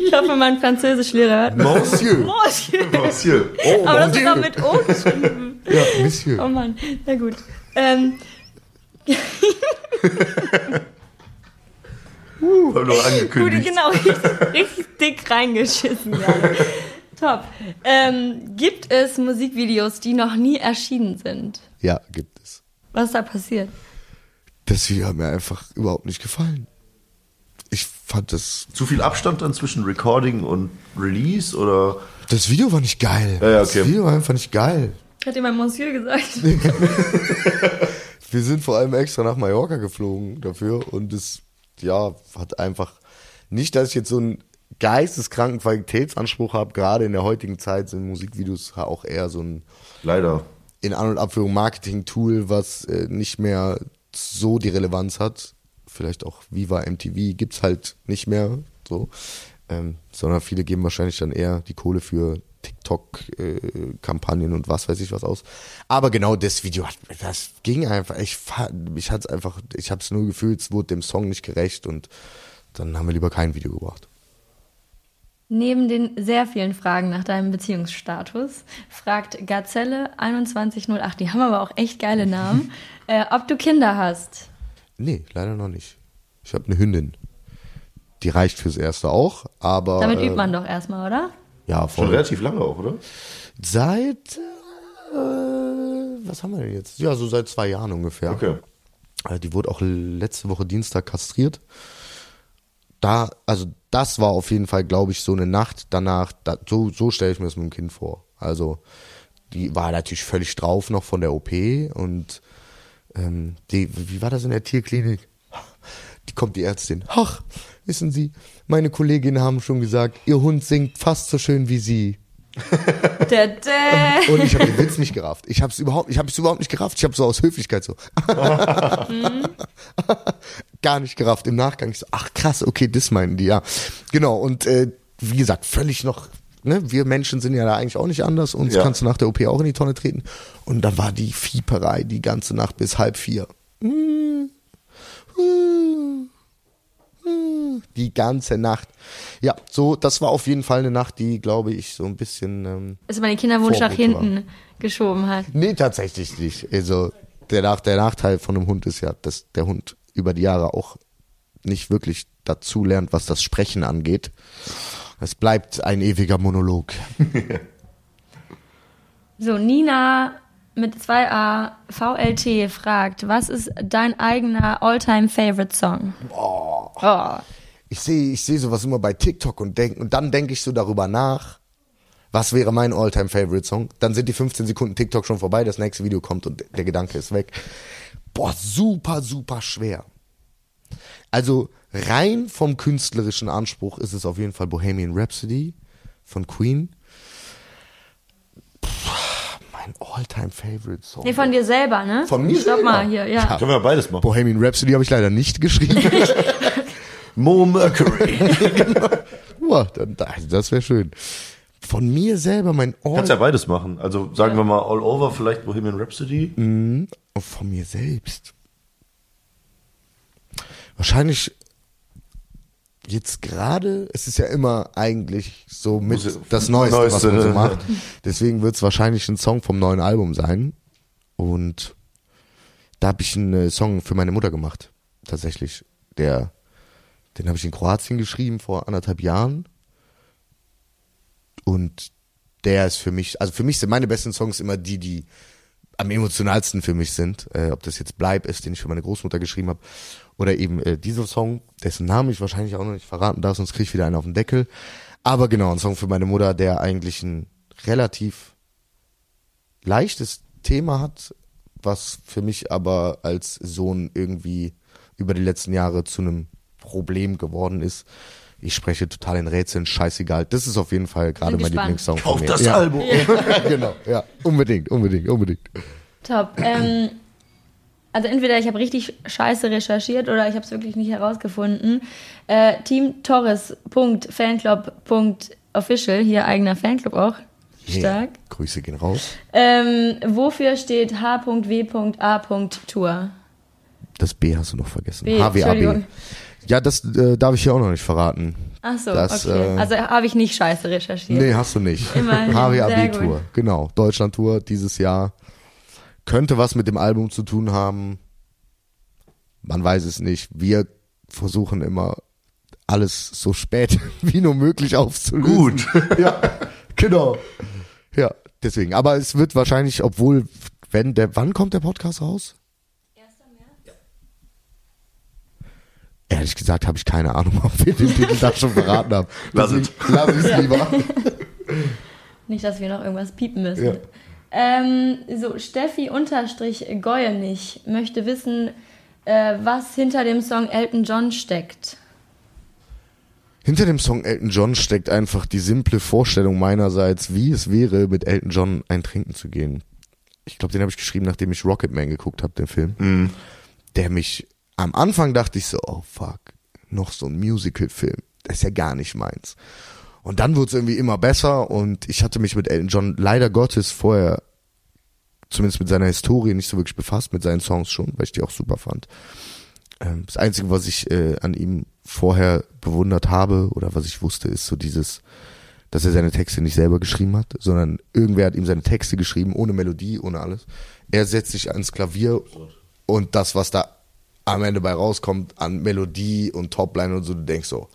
Ich hoffe, mein Französischlehrer hört. Monsieur. Monsieur. Monsieur. Oh, Aber das ist auch mit O geschrieben. Ja, Monsieur. Oh Mann, na gut. Ähm. uh, haben noch angekündigt. Gut, genau, richtig, richtig dick reingeschissen. Top. Ähm, gibt es Musikvideos, die noch nie erschienen sind? Ja, gibt es. Was ist da passiert? Das Video hat mir einfach überhaupt nicht gefallen ich fand das. Zu viel Abstand dann zwischen Recording und Release oder? Das Video war nicht geil. Ja, ja, okay. Das Video war einfach nicht geil. Hat dir mein Monsieur gesagt. Wir sind vor allem extra nach Mallorca geflogen dafür und es, ja, hat einfach nicht, dass ich jetzt so einen geisteskranken Qualitätsanspruch habe. Gerade in der heutigen Zeit sind Musikvideos auch eher so ein. Leider. In An- und Abführung Marketing-Tool, was äh, nicht mehr so die Relevanz hat vielleicht auch Viva MTV gibt's halt nicht mehr so, ähm, sondern viele geben wahrscheinlich dann eher die Kohle für TikTok-Kampagnen äh, und was weiß ich was aus. Aber genau das Video, hat, das ging einfach. Ich, ich hatte einfach, ich habe es nur gefühlt, es wurde dem Song nicht gerecht und dann haben wir lieber kein Video gebracht. Neben den sehr vielen Fragen nach deinem Beziehungsstatus fragt Gazelle 2108, die haben aber auch echt geile Namen, äh, ob du Kinder hast. Nee, leider noch nicht. Ich habe eine Hündin. Die reicht fürs Erste auch, aber. Damit übt man doch erstmal, oder? Ja, voll. Schon relativ lange auch, oder? Seit. Äh, was haben wir denn jetzt? Ja, so seit zwei Jahren ungefähr. Okay. Äh, die wurde auch letzte Woche Dienstag kastriert. Da, also das war auf jeden Fall, glaube ich, so eine Nacht danach, da, so, so stelle ich mir das mit dem Kind vor. Also die war natürlich völlig drauf noch von der OP und ähm, die, wie war das in der Tierklinik? Die kommt die Ärztin. Ach, wissen Sie, meine Kolleginnen haben schon gesagt, Ihr Hund singt fast so schön wie Sie. Und ich habe den Witz nicht gerafft. Ich habe es überhaupt, ich habe es überhaupt nicht gerafft. Ich habe so aus Höflichkeit so gar nicht gerafft. Im Nachgang ich so, ach krass, okay, das meinen die ja. Genau und äh, wie gesagt völlig noch. Ne, wir Menschen sind ja da eigentlich auch nicht anders. Uns Ja. kannst du nach der OP auch in die Tonne treten. Und dann war die Fieperei die ganze Nacht bis halb vier. Die ganze Nacht. Ja, so, das war auf jeden Fall eine Nacht, die, glaube ich, so ein bisschen. Ähm, Also meine Kinderwunsch nach Vorbild war. hinten geschoben hat. Nee, tatsächlich nicht. Also der, Nach der Nachteil von einem Hund ist ja, dass der Hund über die Jahre auch nicht wirklich dazu lernt, was das Sprechen angeht. Es bleibt ein ewiger Monolog. So, Nina mit 2a VLT fragt, was ist dein eigener All-Time Favorite Song? Oh. Ich sehe ich sehe sowas immer bei TikTok und denk, und dann denke ich so darüber nach, was wäre mein Alltime Favorite Song? Dann sind die 15 Sekunden TikTok schon vorbei, das nächste Video kommt und der Gedanke ist weg. Boah, super, super schwer. Also rein vom künstlerischen Anspruch ist es auf jeden Fall Bohemian Rhapsody von Queen. Puh, mein Alltime Favorite Song. Nee, von dir selber, ne? Von mir Stopp selber? mal hier, ja. Können wir beides machen. Bohemian Rhapsody habe ich leider nicht geschrieben. Mo Mercury. Boah, dann- das wäre schön. Von mir selber mein All Kannst ja beides machen. Also sagen wir mal All Over, vielleicht Bohemian Rhapsody. Und von mir selbst. Wahrscheinlich jetzt gerade, es ist ja immer eigentlich so mit Muss das Neueste, was Neueste, man so ne? macht. Deswegen wird es wahrscheinlich ein Song vom neuen Album sein. Und da habe ich einen äh, Song für meine Mutter gemacht. Tatsächlich. Der, den habe ich in Kroatien geschrieben vor anderthalb Jahren. Und der ist für mich, also für mich sind meine besten Songs immer die, die am emotionalsten für mich sind. Äh, ob das jetzt Bleib ist, den ich für meine Großmutter geschrieben habe, oder eben äh, dieser Song, dessen Namen ich wahrscheinlich auch noch nicht verraten darf, sonst kriege ich wieder einen auf den Deckel. Aber genau, ein Song für meine Mutter, der eigentlich ein relativ leichtes Thema hat, was für mich aber als Sohn irgendwie über die letzten Jahre zu einem Problem geworden ist. Ich spreche total in Rätseln, scheißegal. Das ist auf jeden Fall gerade mein gespannt. Lieblingssong Kauf von mir. das ja. Album. genau, ja, unbedingt, unbedingt, unbedingt. Top. Ähm, also entweder ich habe richtig scheiße recherchiert oder ich habe es wirklich nicht herausgefunden. Äh, Team Torres.fanclub.official, hier eigener Fanclub auch. Stark. Yeah. Grüße gehen raus. Ähm, wofür steht H.W.A. Tour? Das B hast du noch vergessen. B, HWAB. Ja, das äh, darf ich hier auch noch nicht verraten. Ach so, Das, okay. äh, also habe ich nicht scheiße recherchiert. Nee, hast du nicht. Immerhin, HWAB-Tour, gut. genau. Deutschland-Tour dieses Jahr. Könnte was mit dem Album zu tun haben. Man weiß es nicht. Wir versuchen immer alles so spät wie nur möglich aufzulösen. Gut. Ja, genau. Ja, deswegen. Aber es wird wahrscheinlich, obwohl, wenn der, wann kommt der Podcast raus? Ehrlich gesagt habe ich keine Ahnung, ob wir den Titel da schon verraten haben. Lass es. Lass es lieber. Nicht, dass wir noch irgendwas piepen müssen. Ja. Ähm, so, Steffi unterstrich Goyenich möchte wissen, äh, was hinter dem Song Elton John steckt. Hinter dem Song Elton John steckt einfach die simple Vorstellung meinerseits, wie es wäre, mit Elton John ein Trinken zu gehen. Ich glaube, den habe ich geschrieben, nachdem ich Rocketman geguckt habe, den Film. Der mich, am Anfang dachte ich so, oh fuck, noch so ein Musical-Film. Das ist ja gar nicht meins. Und dann wurde es irgendwie immer besser und ich hatte mich mit Elton John leider Gottes vorher, zumindest mit seiner Historie, nicht so wirklich befasst, mit seinen Songs schon, weil ich die auch super fand. Ähm, das Einzige, was ich äh, an ihm vorher bewundert habe oder was ich wusste, ist so dieses, dass er seine Texte nicht selber geschrieben hat, sondern irgendwer hat ihm seine Texte geschrieben, ohne Melodie, ohne alles. Er setzt sich ans Klavier und das, was da am Ende bei rauskommt an Melodie und Topline und so, du denkst so,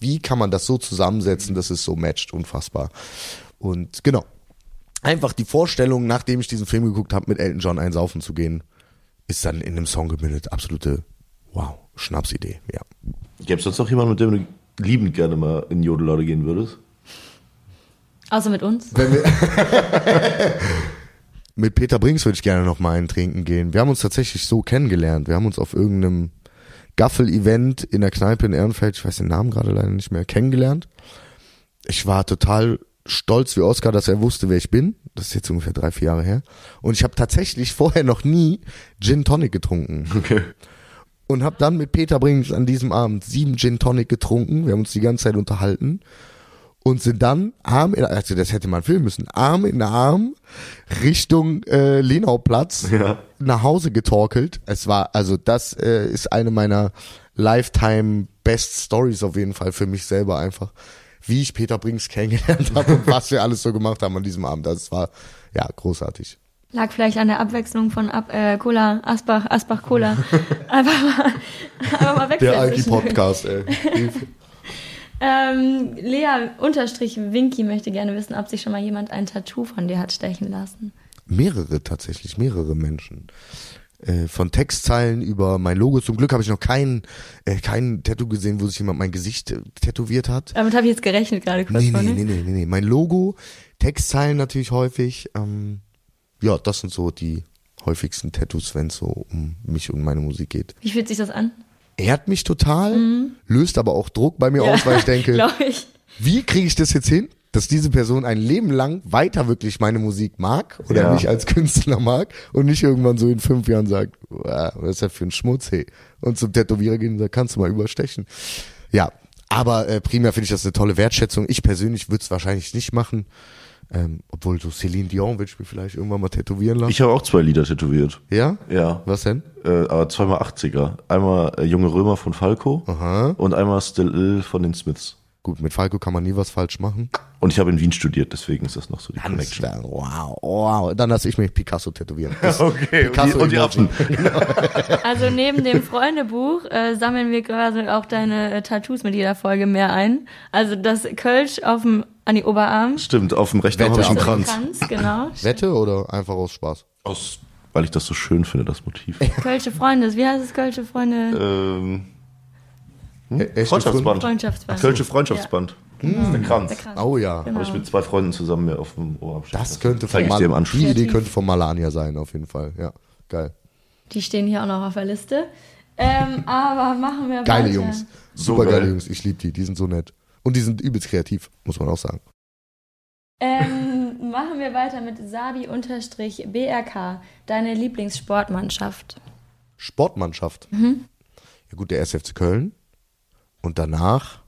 wie kann man das so zusammensetzen, dass es so matcht, unfassbar. Und genau, einfach die Vorstellung, nachdem ich diesen Film geguckt habe, mit Elton John einsaufen zu gehen, ist dann in einem Song gemündet. Absolute, wow, Schnapsidee, ja. Gäbe es sonst noch jemanden, mit dem du liebend gerne mal in Jodellade gehen würdest? Außer mit uns. mit Peter Brinks würde ich gerne noch mal einen trinken gehen. Wir haben uns tatsächlich so kennengelernt. Wir haben uns auf irgendeinem Gaffel-Event in der Kneipe in Ehrenfeld, ich weiß den Namen gerade leider nicht mehr, kennengelernt. Ich war total stolz wie Oscar, dass er wusste, wer ich bin. Das ist jetzt ungefähr drei, vier Jahre her. Und ich habe tatsächlich vorher noch nie Gin Tonic getrunken. Okay. Und habe dann mit Peter Brinks an diesem Abend sieben Gin Tonic getrunken. Wir haben uns die ganze Zeit unterhalten und sind dann Arm in, also das hätte man filmen müssen, Arm in Arm Richtung äh, Lenauplatz Ja. nach Hause getorkelt. Es war, also das äh, ist eine meiner Lifetime Best Stories auf jeden Fall für mich selber einfach, wie ich Peter Brinks kennengelernt habe und was wir alles so gemacht haben an diesem Abend. Das war ja großartig. Lag vielleicht an der Abwechslung von Ab äh, Cola, Asbach, Asbach Cola. einfach mal, einfach mal wechseln. Der Alki zwischendurch. Podcast, ey. Ähm, Lea unterstrich Winky möchte gerne wissen, ob sich schon mal jemand ein Tattoo von dir hat stechen lassen. mehrere tatsächlich, mehrere Menschen. Äh, von Textzeilen über mein Logo. Zum Glück habe ich noch kein, äh, kein Tattoo gesehen, wo sich jemand mein Gesicht äh, tätowiert hat. Damit habe ich jetzt gerechnet gerade kurz Nee, nee, ne? nee, nee, nee, nee. Mein Logo, Textzeilen natürlich häufig. Ähm, ja, das sind so die häufigsten Tattoos, wenn es so um mich und meine Musik geht. Wie fühlt sich das an? Ehrt mich total, löst aber auch Druck bei mir aus, weil ich denke, ich. wie kriege ich das jetzt hin, dass diese Person ein Leben lang weiter wirklich meine Musik mag oder Ja. mich als Künstler mag und nicht irgendwann so in fünf Jahren sagt, "Wow, was ist das für ein Schmutz, hey. Und zum Tätowierer gehen und sagt, kannst du mal überstechen. Ja, aber äh, primär finde ich das eine tolle Wertschätzung. Ich persönlich würde es wahrscheinlich nicht machen. Ähm, obwohl so Celine Dion will ich mir vielleicht irgendwann mal tätowieren lassen. Ich habe auch zwei Lieder tätowiert. ja? Ja. Was denn? Äh, aber zweimal 80er. Einmal äh, Junge Römer von Falco Aha. und einmal Still Ill von den Smiths. Gut, mit Falco kann man nie was falsch machen. Und ich habe in Wien studiert, deswegen ist das noch so die Connection. Dann, wow, wow. Dann lasse ich mich Picasso tätowieren. Das- Okay, Picasso und die, und die. Affen. Also neben dem Freundebuch äh, sammeln wir gerade auch deine äh, Tattoos mit jeder Folge mehr ein. Also das Kölsch auf dem an die Oberarm. Stimmt, auf dem rechten Arm habe ich einen Wette Kranz. Kranz, genau. Wette oder einfach aus Spaß? Aus, weil ich das so schön finde, das Motiv. Kölsche Freunde. Wie heißt es Kölsche Freunde? ähm, Hm? Echte Freundschaftsband. Freundschaftsband. Kölsche Freundschaftsband. Das ist der Kranz. Der Kranz. Oh ja. Genau. Habe ich mit zwei Freunden zusammen mir auf dem Oberarm stechen Das könnte von ich dir im Mal. Die Idee könnte von Malania sein, auf jeden Fall. Ja, geil. Die stehen hier auch noch auf der Liste. Ähm, aber machen wir Geile weiter. Jungs. So Super geile geil. Jungs. Ich liebe die. Die sind so nett. Und die sind übelst kreativ, muss man auch sagen. Ähm, machen wir weiter mit Sabi-BRK. Deine Lieblingssportmannschaft. Sportmannschaft. Mhm. Ja gut, der SFC Köln. Und danach.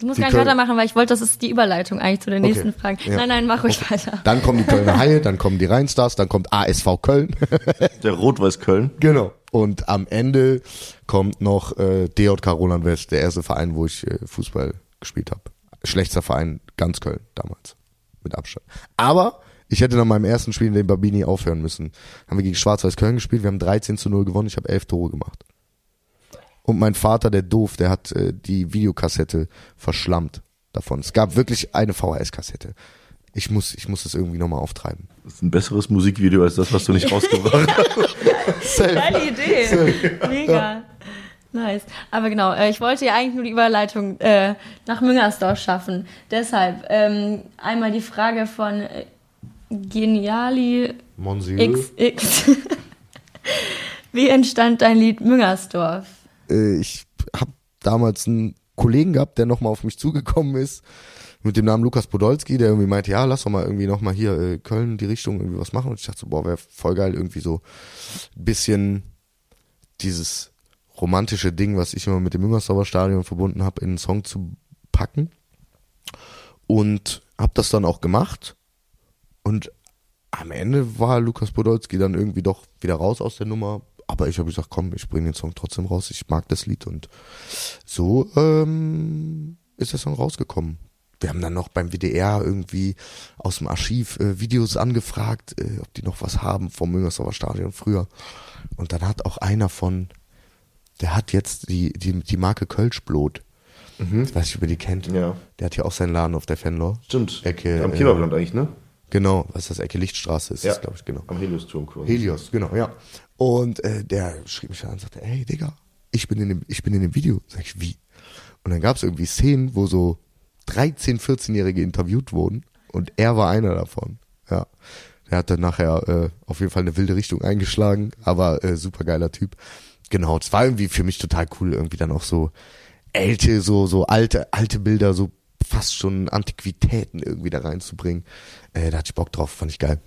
Du musst gar nicht Köln- weitermachen, weil ich wollte, das ist die Überleitung eigentlich zu den Okay. nächsten Fragen. Ja. Nein, nein, mach ruhig weiter. Dann kommen die Kölner Haie, dann kommen die Rheinstars, dann kommt ASV Köln. Der Rot-Weiß-Köln. genau. Und am Ende kommt noch äh, DJK Roland West, der erste Verein, wo ich äh, Fußball gespielt habe. Schlechtester Verein ganz Köln damals. Mit Abstand. Aber ich hätte nach meinem ersten Spiel in den Babini aufhören müssen. Haben wir gegen Schwarz-Weiß Köln gespielt, wir haben 13 zu 0 gewonnen, ich habe 11 Tore gemacht. Und mein Vater, der doof, der hat äh, die Videokassette verschlammt davon. Es gab wirklich eine VHS-Kassette. Ich muss, ich muss das irgendwie nochmal auftreiben. Das ist ein besseres Musikvideo als das, was du nicht rausgebracht hast. Geile Idee. Mega. Nice. Aber genau, äh, ich wollte ja eigentlich nur die Überleitung äh, nach Müngersdorf schaffen. Deshalb ähm, einmal die Frage von äh, Geniali Monsieur. XX. Wie entstand dein Lied Müngersdorf? Äh, ich habe damals einen Kollegen gehabt, der nochmal auf mich zugekommen ist mit dem Namen Lukas Podolski, der irgendwie meinte, ja, lass doch mal irgendwie nochmal hier äh, Köln die Richtung irgendwie was machen. Und ich dachte so, boah, wäre voll geil, irgendwie so ein bisschen dieses romantische Ding, was ich immer mit dem Müngersdorfer Stadion verbunden habe, in einen Song zu packen. Und habe das dann auch gemacht. Und am Ende war Lukas Podolski dann irgendwie doch wieder raus aus der Nummer. Aber ich habe gesagt, komm, ich bringe den Song trotzdem raus. Ich mag das Lied und so ähm, ist der Song rausgekommen. Wir haben dann noch beim WDR irgendwie aus dem Archiv äh, Videos angefragt, äh, ob die noch was haben vom Müngersdorfer Stadion früher. Und dann hat auch einer von, der hat jetzt die, die, die Marke Kölschblot. Ich weiß nicht, ob ihr die kennt. Ja. Der hat hier auch seinen Laden auf der Fenlo. Stimmt. Ecke, Am äh, Kebabland eigentlich, ne? Genau, was ist das? Ecke Lichtstraße ist das, glaube ich, genau. Am Helios-Turm quasi. Helios, genau, ja. Und äh, der schrieb mich an und sagte, ey Digga, ich bin in dem, ich bin in dem Video. Sag ich, wie? Und dann gab es irgendwie Szenen, wo so 13, 14-Jährige interviewt wurden und er war einer davon. Ja. Er hat dann nachher äh, auf jeden Fall eine wilde Richtung eingeschlagen, aber äh, super geiler Typ. Genau, es war irgendwie für mich total cool, irgendwie dann auch so ältere, so, so alte, alte Bilder, so fast schon Antiquitäten irgendwie da reinzubringen. Äh, da hatte ich Bock drauf, fand ich geil.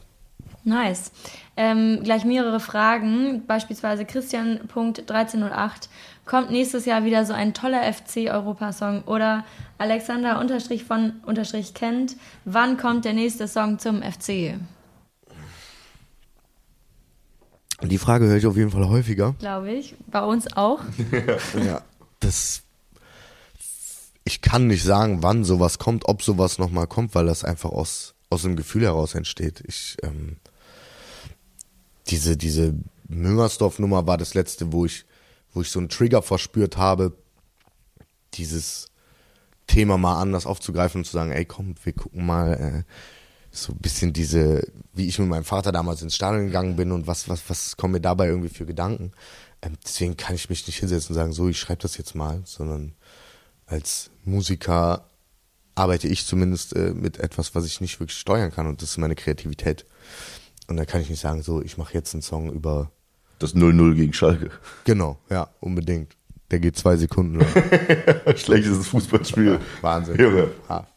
Nice. Ähm, gleich mehrere Fragen, beispielsweise Christian.1308. Kommt nächstes Jahr wieder so ein toller FC-Europasong? Oder Alexander unterstrich von unterstrich kennt, wann kommt der nächste Song zum FC? Die Frage höre ich auf jeden Fall häufiger. Glaube ich. Bei uns auch. ja, das. Ich kann nicht sagen, wann sowas kommt, ob sowas nochmal kommt, weil das einfach aus, aus dem Gefühl heraus entsteht. Ich, ähm, diese, diese Müngersdorf-Nummer war das letzte, wo ich, wo ich so einen Trigger verspürt habe, dieses Thema mal anders aufzugreifen und zu sagen, ey komm, wir gucken mal, äh, so ein bisschen diese, wie ich mit meinem Vater damals ins Stadion gegangen bin und was, was, was kommen mir dabei irgendwie für Gedanken. Ähm, deswegen kann ich mich nicht hinsetzen und sagen, so, ich schreibe das jetzt mal, sondern als Musiker arbeite ich zumindest äh, mit etwas, was ich nicht wirklich steuern kann und das ist meine Kreativität. Und da kann ich nicht sagen, so, ich mache jetzt einen Song über das 0-0 gegen Schalke. Genau, ja, unbedingt. Der geht zwei Sekunden lang. Schlechtes Fußballspiel. Wahnsinn. Junge. Ja.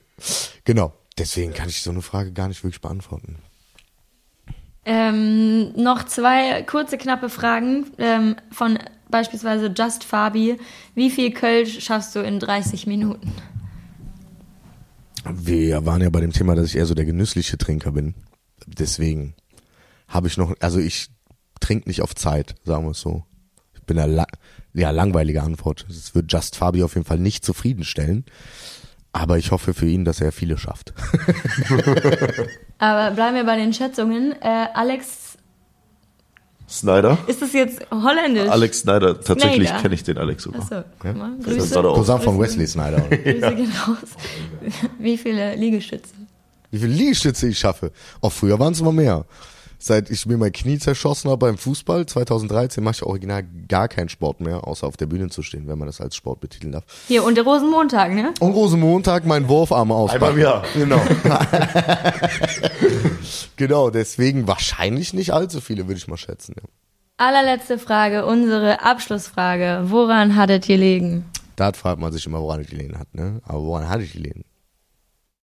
Genau. Deswegen kann ich so eine Frage gar nicht wirklich beantworten. Ähm, noch zwei kurze, knappe Fragen ähm, von beispielsweise Just Fabi. Wie viel Kölsch schaffst du in 30 Minuten? Wir waren ja bei dem Thema, dass ich eher so der genüssliche Trinker bin. Deswegen habe ich noch, also ich trinke nicht auf Zeit, sagen wir es so. Ich bin eine la ja, langweilige Antwort. Es wird Just Fabi auf jeden Fall nicht zufriedenstellen. Aber ich hoffe für ihn, dass er viele schafft. Aber bleiben wir bei den Schätzungen. Äh, Alex Snyder? Ist das jetzt holländisch? Alex Snyder, tatsächlich kenne ich den Alex sogar. Achso, guck mal. Ja? Grüße. Cousin von Wesley Snyder. Grüße gehen raus. Wie viele Liegestütze? Wie viele Liegestütze ich schaffe? Auch früher waren es immer mehr seit ich mir mein Knie zerschossen habe beim Fußball 2013 mache ich original gar keinen Sport mehr, außer auf der Bühne zu stehen, wenn man das als Sport betiteln darf. Hier und der Rosenmontag, ne? Und Rosenmontag mein Wurfarm auspacken. Einmal Jahr. Genau. genau, deswegen wahrscheinlich nicht allzu viele, würde ich mal schätzen. Ja. Allerletzte Frage, unsere Abschlussfrage. Woran hattet ihr gelegen? Da fragt man sich immer, woran ich gelegen hat, ne? Aber woran hatte ich gelegen?